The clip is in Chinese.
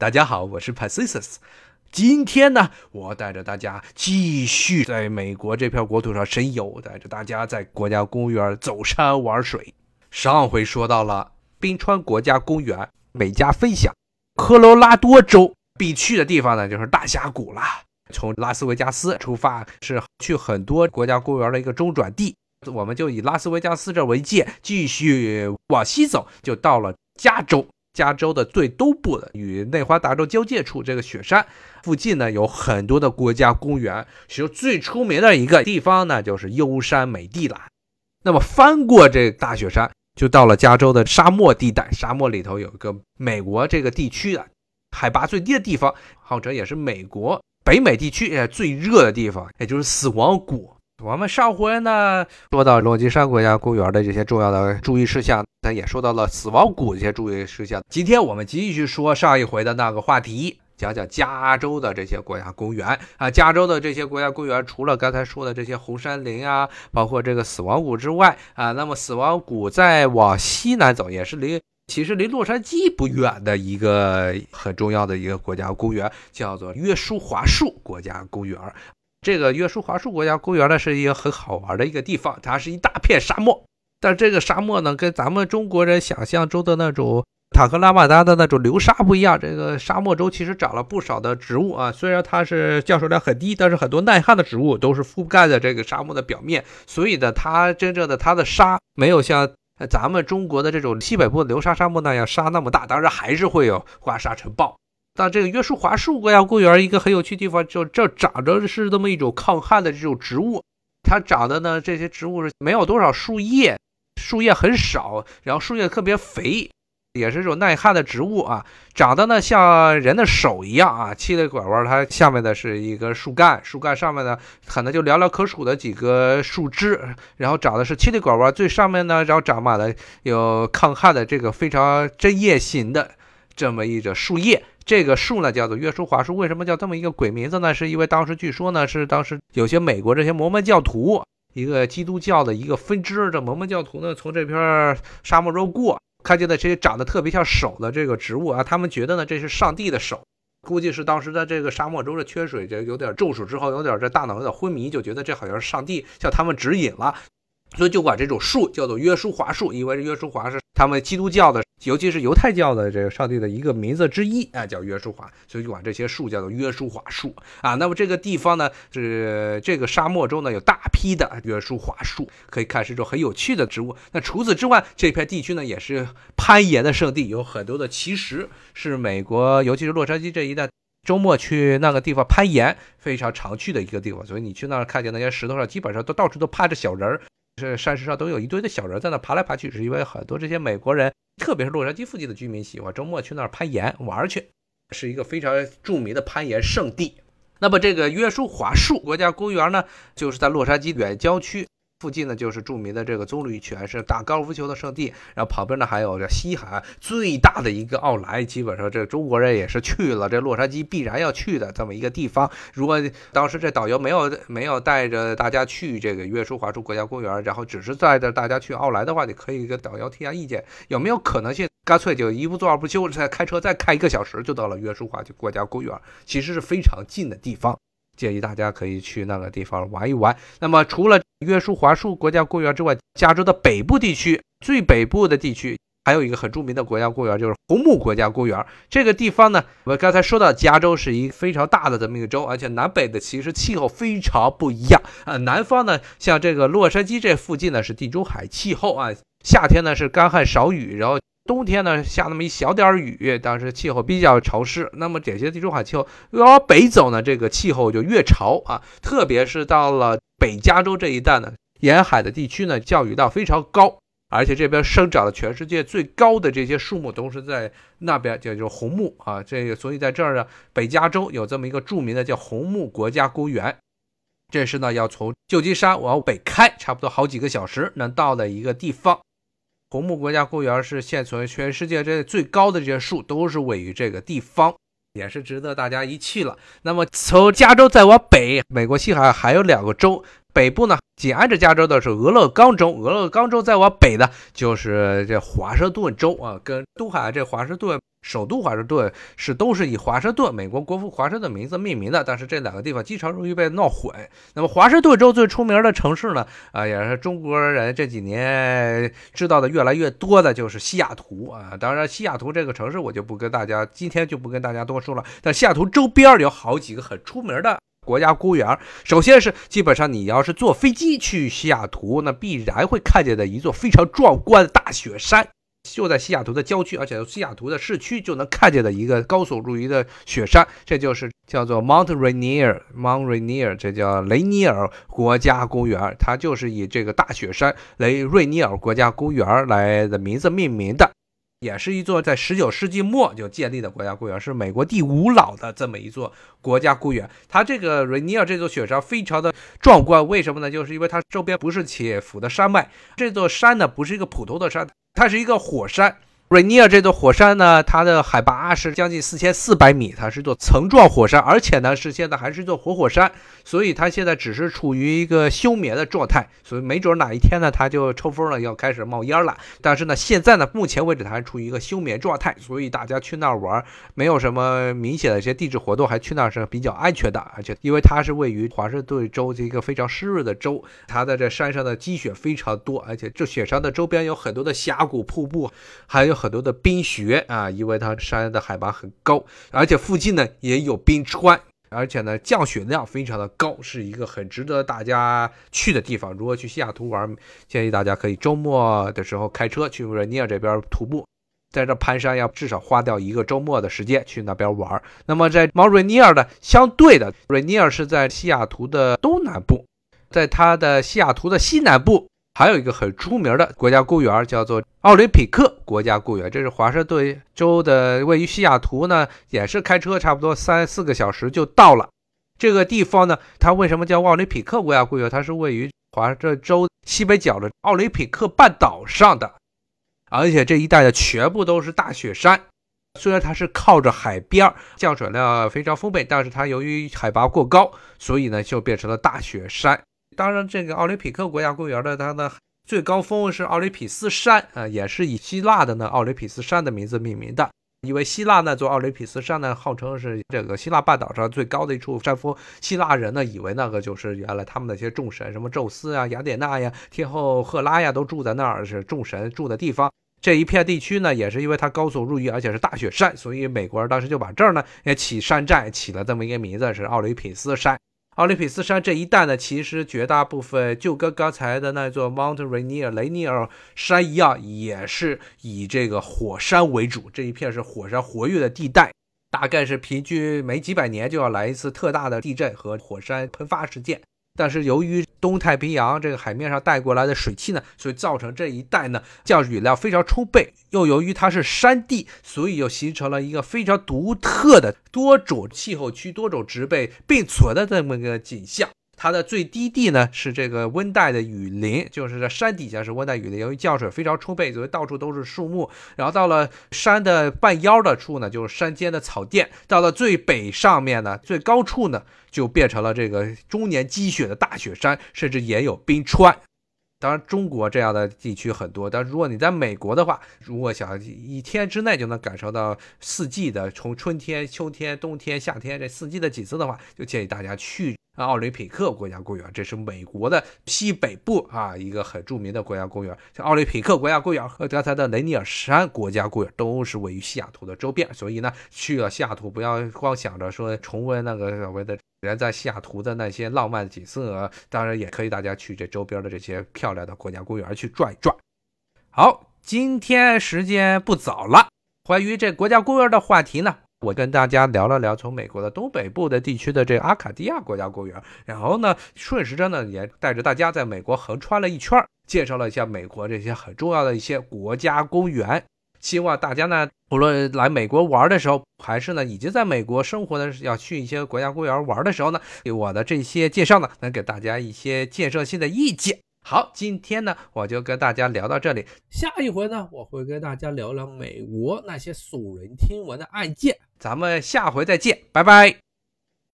大家好，我是 Pacius。今天呢，我带着大家继续在美国这片国土上神游，带着大家在国家公园走山玩水。上回说到了冰川国家公园，美加分享。科罗拉多州必去的地方呢，就是大峡谷了。从拉斯维加斯出发，是去很多国家公园的一个中转地。我们就以拉斯维加斯这为界，继续往西走，就到了加州。加州的最东部的与内华达州交界处，这个雪山附近呢，有很多的国家公园。其中最出名的一个地方呢，就是优山美地了。那么翻过这大雪山，就到了加州的沙漠地带。沙漠里头有一个美国这个地区的海拔最低的地方，号称也是美国北美地区最热的地方，也就是死亡谷。我们上回呢说到洛基山国家公园的这些重要的注意事项，咱也说到了死亡谷这些注意事项。今天我们继续说上一回的那个话题，讲讲加州的这些国家公园啊。加州的这些国家公园，除了刚才说的这些红杉林啊，包括这个死亡谷之外啊，那么死亡谷再往西南走，也是离其实离洛杉矶不远的一个很重要的一个国家公园，叫做约书华树国家公园。这个约书华树国家公园呢，是一个很好玩的一个地方，它是一大片沙漠。但这个沙漠呢，跟咱们中国人想象中的那种塔克拉玛干的那种流沙不一样。这个沙漠中其实长了不少的植物啊，虽然它是降水量很低，但是很多耐旱的植物都是覆盖在这个沙漠的表面，所以呢，它真正的它的沙没有像咱们中国的这种西北部流沙沙漠那样沙那么大，当然还是会有刮沙尘暴。但这个约书华树国家公园一个很有趣的地方，就这长着是这么一种抗旱的这种植物，它长的呢这些植物是没有多少树叶，树叶很少，然后树叶特别肥，也是这种耐旱的植物啊，长得呢像人的手一样啊，七里拐弯，它下面的是一个树干，树干上面呢可能就寥寥可数的几个树枝，然后长的是七里拐弯，最上面呢然后长满了有抗旱的这个非常针叶型的这么一种树叶。这个树呢叫做约书华树，为什么叫这么一个鬼名字呢？是因为当时据说呢是当时有些美国这些摩门教徒，一个基督教的一个分支，这摩门教徒呢从这片沙漠中过，看见的这些长得特别像手的这个植物啊，他们觉得呢这是上帝的手，估计是当时在这个沙漠中的缺水，这有点中暑之后有点这大脑有点昏迷，就觉得这好像是上帝向他们指引了。所以就管这种树叫做约书华树，因为约书华是他们基督教的，尤其是犹太教的这个上帝的一个名字之一啊，叫约书华，所以就管这些树叫做约书华树啊。那么这个地方呢，是这个沙漠中呢有大批的约书华树，可以看是一种很有趣的植物。那除此之外，这片地区呢也是攀岩的圣地，有很多的奇石，是美国尤其是洛杉矶这一带周末去那个地方攀岩非常常去的一个地方。所以你去那儿看见那些石头上，基本上都到处都趴着小人儿。是山石上都有一堆的小人在那爬来爬去，是因为很多这些美国人，特别是洛杉矶附近的居民喜欢周末去那儿攀岩玩去，是一个非常著名的攀岩圣地。那么这个约书华树国家公园呢，就是在洛杉矶远郊区。附近呢就是著名的这个棕榈泉，是打高尔夫球的圣地。然后旁边呢还有这西海岸最大的一个奥莱，基本上这中国人也是去了这洛杉矶必然要去的这么一个地方。如果当时这导游没有没有带着大家去这个约书华树国家公园，然后只是带着大家去奥莱的话，你可以跟导游提下意见，有没有可能性干脆就一不做二不休，再开车再开一个小时就到了约书华国家公园，其实是非常近的地方。建议大家可以去那个地方玩一玩。那么，除了约书华树国家公园之外，加州的北部地区最北部的地区还有一个很著名的国家公园，就是红木国家公园。这个地方呢，我刚才说到，加州是一个非常大的这么一个州，而且南北的其实气候非常不一样啊。南方呢，像这个洛杉矶这附近呢是地中海气候啊，夏天呢是干旱少雨，然后。冬天呢下那么一小点雨，但是气候比较潮湿。那么这些地中海气候越往北走呢，这个气候就越潮啊。特别是到了北加州这一带呢，沿海的地区呢，降雨量非常高，而且这边生长的全世界最高的这些树木都是在那边，叫做红木啊。这个所以在这儿呢，北加州有这么一个著名的叫红木国家公园，这是呢要从旧金山往北开，差不多好几个小时能到的一个地方。红木国家公园是现存全世界这最高的这些树，都是位于这个地方，也是值得大家一去了。那么从加州再往北，美国西海岸还有两个州，北部呢紧挨着加州的是俄勒冈州，俄勒冈州再往北呢就是这华盛顿州啊，跟东海岸这华盛顿首都华盛顿是都是以华盛顿美国国父华盛顿名字命名的，但是这两个地方经常容易被闹混。那么华盛顿州最出名的城市呢，啊，也是中国人这几年知道的越来越多的，就是西雅图啊。当然，西雅图这个城市我就不跟大家今天就不跟大家多说了。但西雅图周边有好几个很出名的国家公园。首先是基本上你要是坐飞机去西雅图，那必然会看见的一座非常壮观的大雪山。就在西雅图的郊区，而且西雅图的市区就能看见的一个高耸入云的雪山，这就是叫做 Mount Rainier，Mount Rainier，这叫雷尼尔国家公园，它就是以这个大雪山雷瑞尼尔国家公园来的名字命名的，也是一座在19世纪末就建立的国家公园，是美国第五老的这么一座国家公园。它这个瑞尼尔这座雪山非常的壮观，为什么呢？就是因为它周边不是起伏的山脉，这座山呢不是一个普通的山。它是一个火山，瑞尼尔这座火山呢，它的海拔是将近四千四百米，它是座层状火山，而且呢是现在还是一座活火山，所以它现在只是处于一个休眠的状态，所以没准哪一天呢它就抽风了，要开始冒烟了。但是呢，现在呢，目前为止它还处于一个休眠状态，所以大家去那儿玩，没有什么明显的一些地质活动，还去那儿是比较安全的。而且因为它是位于华盛顿州这一个非常湿润的州，它的这山上的积雪非常多，而且这雪山的周边有很多的峡谷、瀑布，还有很多的冰雪啊，因为它山的海拔很高，而且附近呢也有冰川，而且呢降雪量非常的高，是一个很值得大家去的地方。如果去西雅图玩，建议大家可以周末的时候开车去瑞尼尔这边徒步，在这攀山要至少花掉一个周末的时间去那边玩。那么在毛瑞尼尔的相对的，瑞尼尔是在西雅图的东南部，在它的西雅图的西南部。还有一个很出名的国家公园，叫做奥林匹克国家公园。这是华盛顿州的，位于西雅图呢，也是开车差不多三四个小时就到了。这个地方呢，它为什么叫奥林匹克国家公园？它是位于华盛顿州西北角的奥林匹克半岛上的，而且这一带的全部都是大雪山。虽然它是靠着海边，降水量非常丰沛，但是它由于海拔过高，所以呢就变成了大雪山。当然，这个奥林匹克国家公园的它的最高峰是奥林匹斯山啊，也是以希腊的呢奥林匹斯山的名字命名的。因为希腊那座奥林匹斯山呢，号称是这个希腊半岛上最高的一处山峰。希腊人呢，以为那个就是原来他们那些众神，什么宙斯啊、雅典娜呀、天后赫拉呀，都住在那儿，是众神住的地方。这一片地区呢，也是因为它高耸入云，而且是大雪山，所以美国人当时就把这儿呢也起山寨，起了这么一个名字，是奥林匹斯山。奥林匹斯山这一带呢，其实绝大部分就跟刚才的那座 Mount Rainier 雷尼尔山一样，也是以这个火山为主。这一片是火山活跃的地带，大概是平均每几百年就要来一次特大的地震和火山喷发事件。但是由于东太平洋这个海面上带过来的水汽呢，所以造成这一带呢降雨量非常充沛。又由于它是山地，所以又形成了一个非常独特的多种气候区、多种植被并存的这么一个景象。它的最低地呢是这个温带的雨林，就是在山底下是温带雨林，由于降水非常充沛，所以到处都是树木。然后到了山的半腰的处呢，就是山间的草甸。到了最北上面呢，最高处呢，就变成了这个终年积雪的大雪山，甚至也有冰川。当然，中国这样的地区很多，但如果你在美国的话，如果想一天之内就能感受到四季的，从春天、秋天、冬天、夏天这四季的景色的话，就建议大家去。奥林匹克国家公园，这是美国的西北部啊，一个很著名的国家公园。像奥林匹克国家公园和刚才的雷尼尔山国家公园都是位于西雅图的周边，所以呢，去了西雅图不要光想着说重温那个所谓的人在西雅图的那些浪漫景色，当然也可以大家去这周边的这些漂亮的国家公园去转一转。好，今天时间不早了，关于这国家公园的话题呢。我跟大家聊了聊从美国的东北部的地区的这阿卡迪亚国家公园，然后呢，顺时针呢也带着大家在美国横穿了一圈，介绍了一下美国这些很重要的一些国家公园。希望大家呢，无论来美国玩的时候，还是呢已经在美国生活的要去一些国家公园玩的时候呢，我的这些介绍呢，能给大家一些建设性的意见。好，今天呢，我就跟大家聊到这里。下一回呢，我会跟大家聊聊美国那些耸人听闻的案件。咱们下回再见，拜拜。